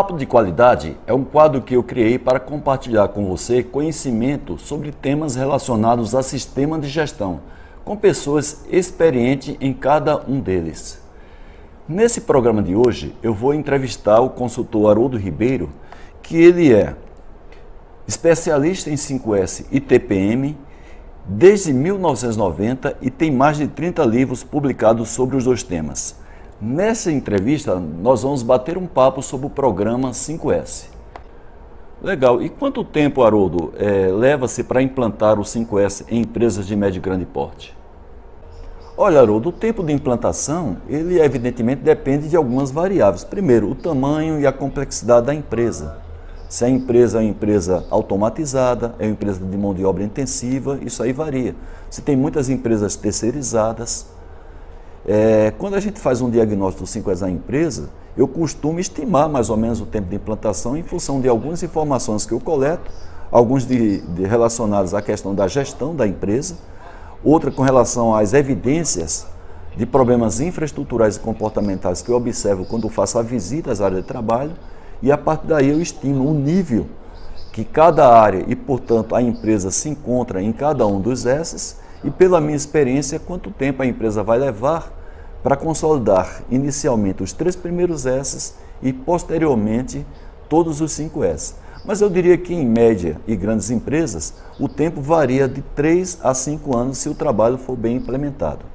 Papo de Qualidade é um quadro que eu criei para compartilhar com você conhecimento sobre temas relacionados a sistema de gestão, com pessoas experientes em cada um deles. Nesse programa de hoje, eu vou entrevistar o consultor Haroldo Ribeiro, que ele é especialista em 5S e TPM desde 1990 e tem mais de 30 livros publicados sobre os dois temas. Nessa entrevista, nós vamos bater um papo sobre o programa 5S. Legal. E quanto tempo, Haroldo, é, leva-se para implantar o 5S em empresas de médio e grande porte? Olha, Haroldo, o tempo de implantação, ele evidentemente depende de algumas variáveis. Primeiro, o tamanho e a complexidade da empresa. Se a empresa é uma empresa automatizada, é uma empresa de mão de obra intensiva, isso aí varia. Se tem muitas empresas terceirizadas, é, quando a gente faz um diagnóstico do 5S da empresa, eu costumo estimar mais ou menos o tempo de implantação em função de algumas informações que eu coleto, alguns de, de relacionados à questão da gestão da empresa, outra com relação às evidências de problemas infraestruturais e comportamentais que eu observo quando faço a visita às áreas de trabalho, e a partir daí eu estimo o nível que cada área e, portanto, a empresa se encontra em cada um dos S's e pela minha experiência, quanto tempo a empresa vai levar para consolidar inicialmente os três primeiros S's e posteriormente todos os cinco S. Mas eu diria que em média e grandes empresas, o tempo varia de 3 a 5 anos se o trabalho for bem implementado.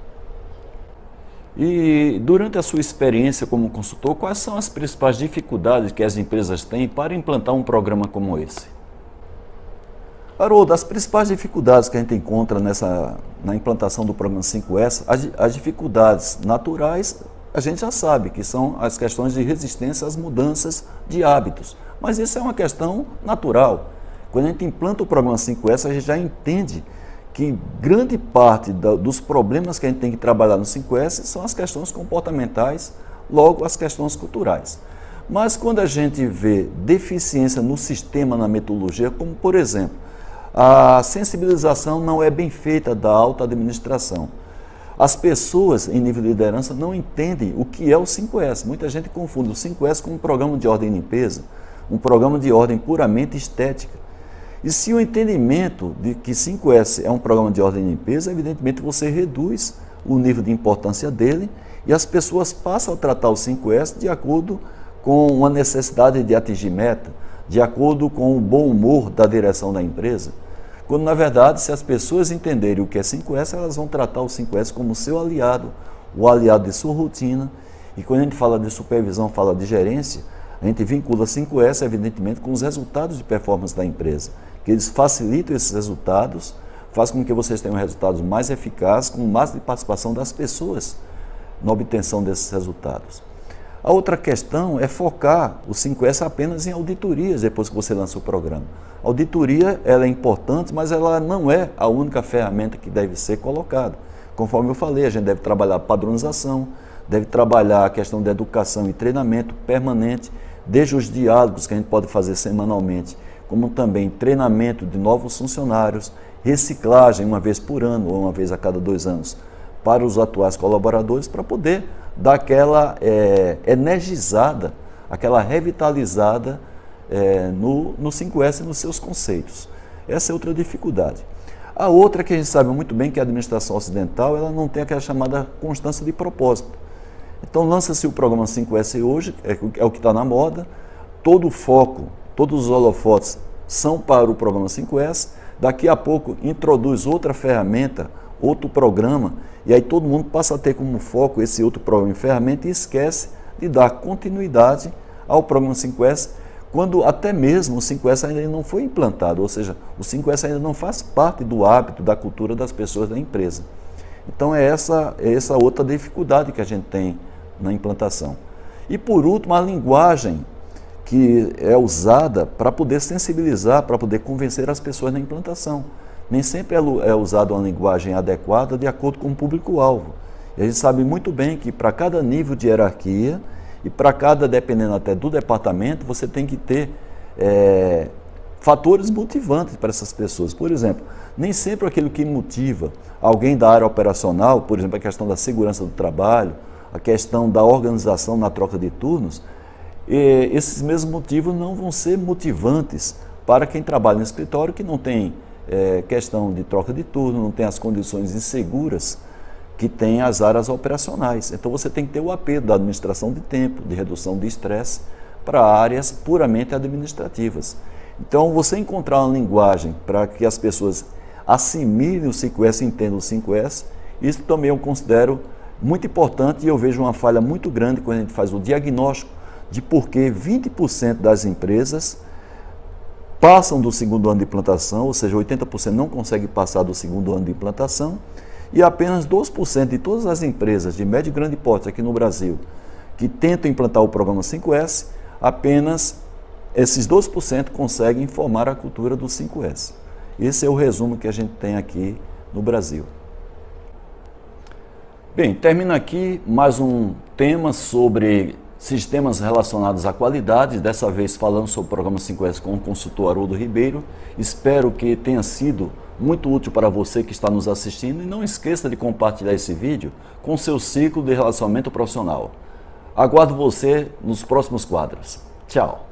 E durante a sua experiência como consultor, quais são as principais dificuldades que as empresas têm para implantar um programa como esse? Haroldo, as principais dificuldades que a gente encontra nessa, na implantação do programa 5S, as, as, dificuldades naturais, a gente já sabe que são as questões de resistência às mudanças de hábitos. Mas isso é uma questão natural. Quando a gente implanta o programa 5S, a gente já entende que grande parte da, dos problemas que a gente tem que trabalhar no 5S são as questões comportamentais, logo as questões culturais. Mas quando a gente vê deficiência no sistema, na metodologia, como por exemplo, a sensibilização não é bem feita da alta administração. As pessoas em nível de liderança não entendem o que é o 5S. Muita gente confunde o 5S com um programa de ordem e limpeza, um programa de ordem puramente estética. E se o entendimento de que 5S é um programa de ordem e limpeza, evidentemente você reduz o nível de importância dele e as pessoas passam a tratar o 5S de acordo com uma necessidade de atingir meta, de acordo com o bom humor da direção da empresa. Quando, na verdade, se as pessoas entenderem o que é 5S, elas vão tratar o 5S como seu aliado, o aliado de sua rotina. E quando a gente fala de supervisão, fala de gerência, a gente vincula 5S, evidentemente, com os resultados de performance da empresa. Que eles facilitam esses resultados, faz com que vocês tenham resultados mais eficazes, com mais de participação das pessoas na obtenção desses resultados. A outra questão é focar o 5S apenas em auditorias depois que você lança o programa. A auditoria ela é importante, mas ela não é a única ferramenta que deve ser colocada. Conforme eu falei, a gente deve trabalhar padronização, deve trabalhar a questão de educação e treinamento permanente, desde os diálogos que a gente pode fazer semanalmente, como também treinamento de novos funcionários, reciclagem uma vez por ano ou uma vez a cada dois anos para os atuais colaboradores, para poder daquela é, energizada, aquela revitalizada é, no, no 5S e nos seus conceitos. Essa é outra dificuldade. A outra que a gente sabe muito bem que a administração ocidental ela não tem aquela chamada constância de propósito. Então lança-se o programa 5S hoje, é, é o que está na moda, todo o foco, todos os holofotes são para o programa 5S, daqui a pouco introduz outra ferramenta, outro programa, e aí todo mundo passa a ter como foco esse outro programa em ferramenta e esquece de dar continuidade ao programa 5S, quando até mesmo o 5S ainda não foi implantado, ou seja, o 5S ainda não faz parte do hábito, da cultura das pessoas da empresa. Então é essa, é essa outra dificuldade que a gente tem na implantação. E por último, a linguagem que é usada para poder sensibilizar, para poder convencer as pessoas na implantação nem sempre é, é usada uma linguagem adequada de acordo com o público-alvo. E a gente sabe muito bem que para cada nível de hierarquia e para cada, dependendo até do departamento, você tem que ter é, fatores motivantes para essas pessoas. Por exemplo, nem sempre aquilo que motiva alguém da área operacional, por exemplo, a questão da segurança do trabalho, a questão da organização na troca de turnos, E esses mesmos motivos não vão ser motivantes para quem trabalha no escritório que não tem é, questão de troca de turno, não tem as condições inseguras que tem as áreas operacionais. Então você tem que ter o apelo da administração de tempo, de redução de estresse para áreas puramente administrativas. Então você encontrar uma linguagem para que as pessoas assimilem o 5S, entendam o 5S, isso também eu considero muito importante e eu vejo uma falha muito grande quando a gente faz o diagnóstico de por que 20% das empresas passam do segundo ano de implantação, ou seja, 80% não conseguem passar do segundo ano de implantação, e apenas 2% de todas as empresas de médio e grande porte aqui no Brasil que tentam implantar o programa 5S, apenas esses 2% conseguem formar a cultura do 5S. Esse é o resumo que a gente tem aqui no Brasil. Bem, termina aqui mais um tema sobre sistemas relacionados à qualidade, dessa vez falando sobre o programa 5S com o consultor Haroldo Ribeiro. Espero que tenha sido muito útil para você que está nos assistindo e não esqueça de compartilhar esse vídeo com seu ciclo de relacionamento profissional. Aguardo você nos próximos quadros. Tchau!